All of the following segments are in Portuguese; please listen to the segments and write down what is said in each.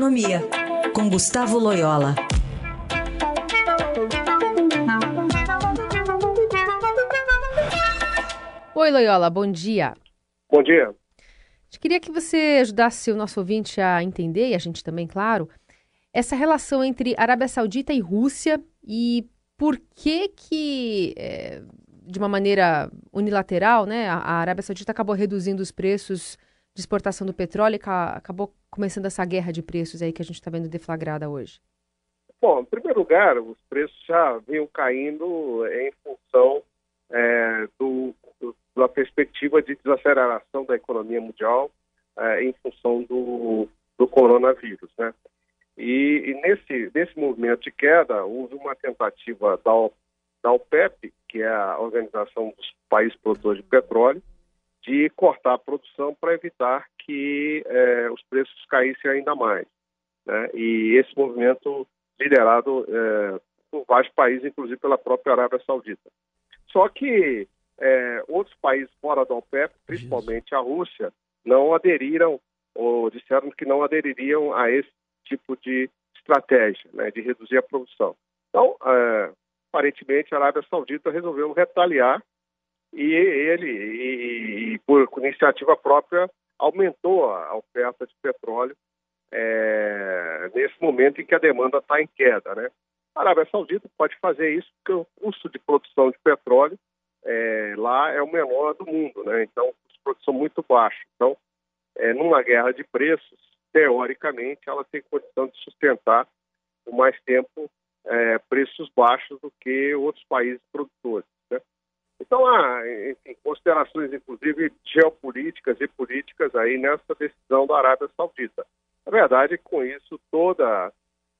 Economia, com Gustavo Loyola. Oi, Loyola, bom dia. Bom dia. Queria que você ajudasse o nosso ouvinte a entender, e a gente também, claro, essa relação entre Arábia Saudita e Rússia e por que que, é, de uma maneira unilateral, né, a Arábia Saudita acabou reduzindo os preços de exportação do petróleo e acabou começando essa guerra de preços aí que a gente está vendo deflagrada hoje? Bom, em primeiro lugar, os preços já vinham caindo em função é, do, do, da perspectiva de desaceleração da economia mundial é, em função do, do coronavírus, né? E, e, nesse, nesse movimento de queda, houve uma tentativa da, da OPEP, que é a Organização dos Países Produtores de Petróleo, de cortar a produção para evitar que é, os preços caíssem ainda mais. Né? E esse movimento liderado é, por vários países, inclusive pela própria Arábia Saudita. Só que é, outros países fora da OPEP, principalmente a Rússia, não aderiram ou disseram que não adeririam a esse tipo de estratégia, né, de reduzir a produção. Então, aparentemente, a Arábia Saudita resolveu retaliar e ele, e, e, por iniciativa própria, aumentou a oferta de petróleo é, nesse momento em que a demanda está em queda, né? A Arábia Saudita pode fazer isso porque o custo de produção de petróleo é, lá é o menor do mundo, né? Então, os produtos são muito baixos. Então, é, numa guerra de preços, teoricamente, ela tem condição de sustentar por mais tempo é, preços baixos do que outros países produtores. Então, há enfim, considerações, inclusive, geopolíticas e políticas aí nessa decisão da Arábia Saudita. Na verdade, com isso, toda,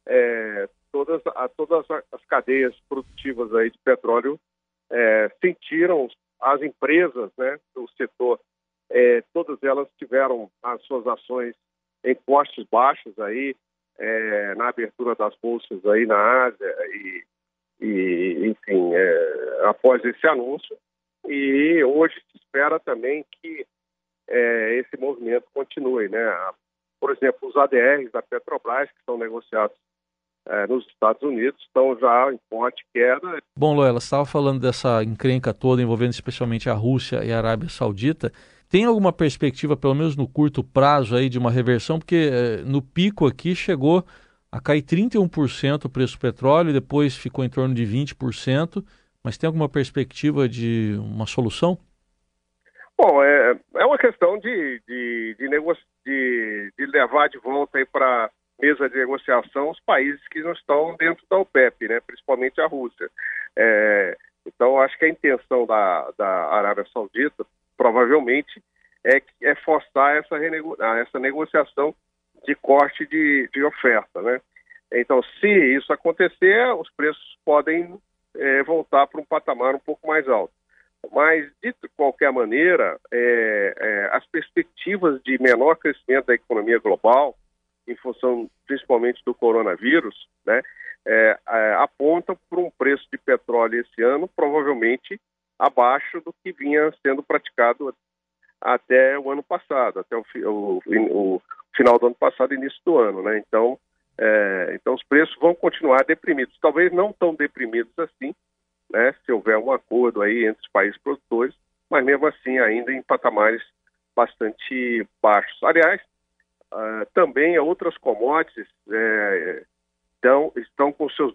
é, todas, a, todas as cadeias produtivas aí de petróleo é, sentiram as empresas né, do setor, é, todas elas tiveram as suas ações em postes baixos aí, é, na abertura das bolsas aí na Ásia e, após esse anúncio. E hoje se espera também que é, esse movimento continue, né? Por exemplo, os ADRs da Petrobras, que são negociados é, nos Estados Unidos, estão já em forte queda. Bom, Loela, você estava falando dessa encrenca toda envolvendo especialmente a Rússia e a Arábia Saudita. Tem alguma perspectiva, pelo menos no curto prazo, aí de uma reversão? Porque eh, no pico aqui chegou a cair 31% o preço do petróleo, depois ficou em torno de 20%, mas tem alguma perspectiva de uma solução? Bom, é, é uma questão de, de, de, de, de levar de volta para mesa de negociação os países que não estão dentro da OPEP, né, principalmente a Rússia. É, então, acho que a intenção da, da Arábia Saudita provavelmente, é, é forçar essa, essa negociação de corte de, de oferta. Né? Então, se isso acontecer, os preços podem é, voltar para um patamar um pouco mais alto. Mas, de qualquer maneira, é, é, as perspectivas de menor crescimento da economia global, em função principalmente do coronavírus, né, é, é, apontam para um preço de petróleo esse ano provavelmente abaixo do que vinha sendo praticado até o ano passado, até o, o, o final do ano passado, início do ano, né? Então, é, então os preços vão continuar deprimidos, talvez não tão deprimidos assim, né? Se houver um acordo aí entre os países produtores, mas mesmo assim ainda em patamares bastante baixos. Aliás, uh, também outras commodities é, então, estão com seus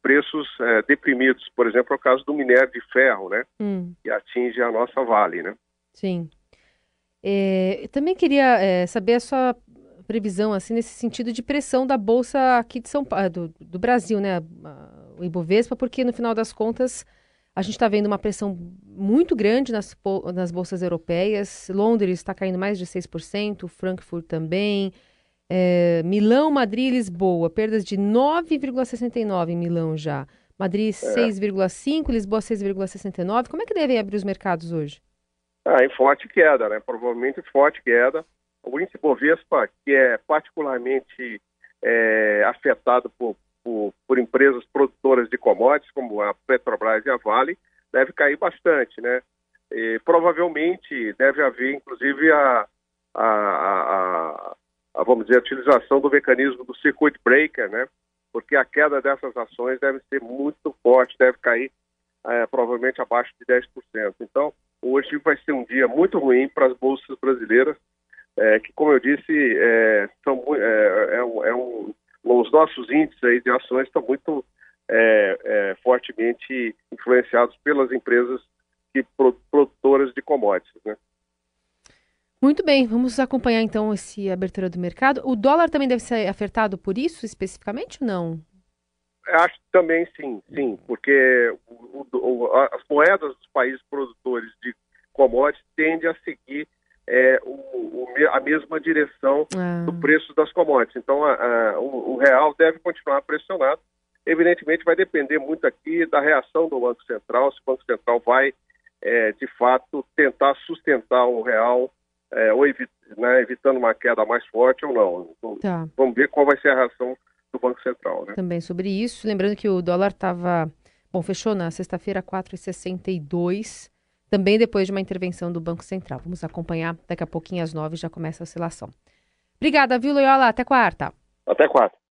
preços é, deprimidos. Por exemplo, é o caso do minério de ferro, né? Hum. Que atinge a nossa Vale, né? Sim. É, também queria é, saber a sua previsão, assim, nesse sentido de pressão da Bolsa aqui de São Paulo, do, do Brasil, né? O Ibovespa, porque no final das contas a gente está vendo uma pressão muito grande nas, nas bolsas europeias. Londres está caindo mais de 6%, Frankfurt também. É, Milão, Madrid e Lisboa, perdas de 9,69 em Milão já. Madrid 6,5, é. Lisboa 6,69. Como é que devem abrir os mercados hoje? Ah, em forte queda, né? Provavelmente forte queda. O índice Bovespa, que é particularmente é, afetado por, por, por, empresas produtoras de commodities, como a Petrobras e a Vale, deve cair bastante, né? E, provavelmente deve haver, inclusive, a, a, a, vamos dizer, a utilização do mecanismo do circuit breaker, né? Porque a queda dessas ações deve ser muito forte, deve cair é, provavelmente abaixo de 10%. Então, hoje vai ser um dia muito ruim para as bolsas brasileiras, é, que, como eu disse, é, são, é, é, um, é um, os nossos índices aí de ações estão muito fortemente influenciados pelas empresas que produtoras de commodities, né? Muito bem, vamos acompanhar então esse abertura do mercado. O dólar também deve ser afetado por isso especificamente ou não? Acho que também sim, sim, porque o, o, as moedas dos países produtores de commodities tendem a seguir é, a mesma direção ah. do preço das commodities. Então, a, a, o, real deve continuar pressionado. Evidentemente, vai depender muito aqui da reação do Banco Central, se o Banco Central vai, é, de fato, tentar sustentar o real é, ou evit, né, evitando uma queda mais forte ou não. Então, tá. Vamos ver qual vai ser a reação do Banco Central. Né? Também sobre isso, lembrando que o dólar estava, bom, fechou na sexta-feira 4,62, também depois de uma intervenção do Banco Central. Vamos acompanhar, daqui a pouquinho às nove já começa a oscilação. Obrigada, viu, Loyola? Até quarta. Até quarta.